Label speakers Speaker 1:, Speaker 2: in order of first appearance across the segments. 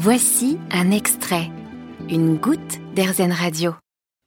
Speaker 1: Voici un extrait, une goutte d'Airzen Radio.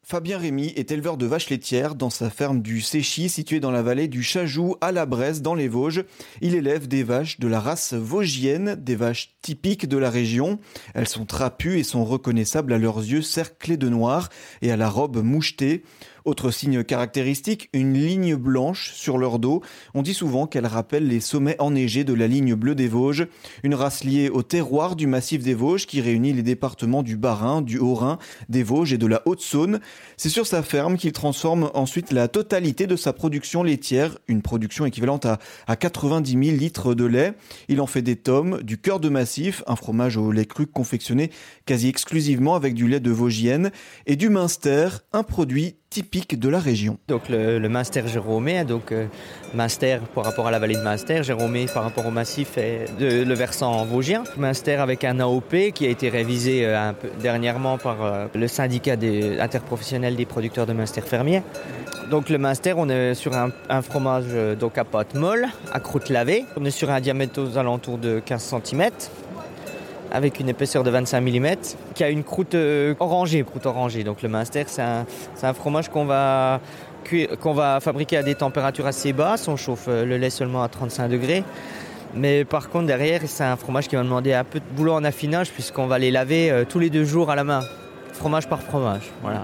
Speaker 2: Fabien Rémy est éleveur de vaches laitières dans sa ferme du Séchy située dans la vallée du Chajou à la Bresse dans les Vosges. Il élève des vaches de la race vosgienne, des vaches typiques de la région. Elles sont trapues et sont reconnaissables à leurs yeux cerclés de noir et à la robe mouchetée. Autre signe caractéristique, une ligne blanche sur leur dos. On dit souvent qu'elle rappelle les sommets enneigés de la ligne bleue des Vosges, une race liée au terroir du massif des Vosges qui réunit les départements du Bas-Rhin, du Haut-Rhin, des Vosges et de la Haute-Saône. C'est sur sa ferme qu'il transforme ensuite la totalité de sa production laitière, une production équivalente à, à 90 000 litres de lait. Il en fait des tomes, du cœur de massif, un fromage au lait cru confectionné quasi exclusivement avec du lait de Vosgienne, et du Minster, un produit typique de la région.
Speaker 3: Donc le, le Munster Jérômé, donc euh, par rapport à la vallée de Munster, Jérômé par rapport au massif et le versant vosgien. Munster avec un AOP qui a été révisé euh, dernièrement par euh, le syndicat des, interprofessionnel des producteurs de Munster fermiers. Donc le Munster, on est sur un, un fromage euh, donc à pâte molle, à croûte lavée. On est sur un diamètre aux alentours de 15 cm avec une épaisseur de 25 mm, qui a une croûte euh, orangée, croûte orangée. Donc le Munster, c'est un, fromage qu'on va, fabriquer à des températures assez basses. On chauffe euh, le lait seulement à 35 degrés. Mais par contre, derrière, c'est un fromage qui va demander un peu de boulot en affinage, puisqu'on va les laver euh, tous les deux jours à la main, fromage par fromage. Voilà.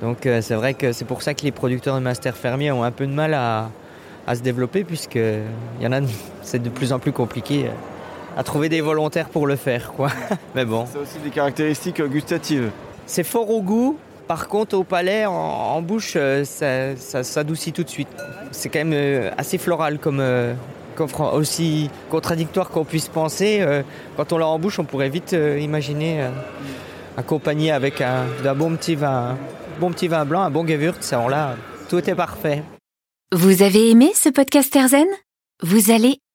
Speaker 3: Donc c'est vrai que c'est pour ça que les producteurs de Munster fermiers ont un peu de mal à, se développer, puisque c'est de plus en plus compliqué à trouver des volontaires pour le faire, quoi. Mais bon.
Speaker 2: C'est aussi des caractéristiques gustatives.
Speaker 3: C'est fort au goût. Par contre, au palais, en, en bouche, euh, ça, ça s'adoucit tout de suite. C'est quand même euh, assez floral comme, euh, aussi contradictoire qu'on puisse penser. Euh, Quand on l'a en bouche, on pourrait vite euh, imaginer euh, accompagné avec un, d'un bon petit vin, bon petit vin blanc, un bon Gewürz. Alors là, tout est parfait.
Speaker 1: Vous avez aimé ce podcast Airzen? Vous allez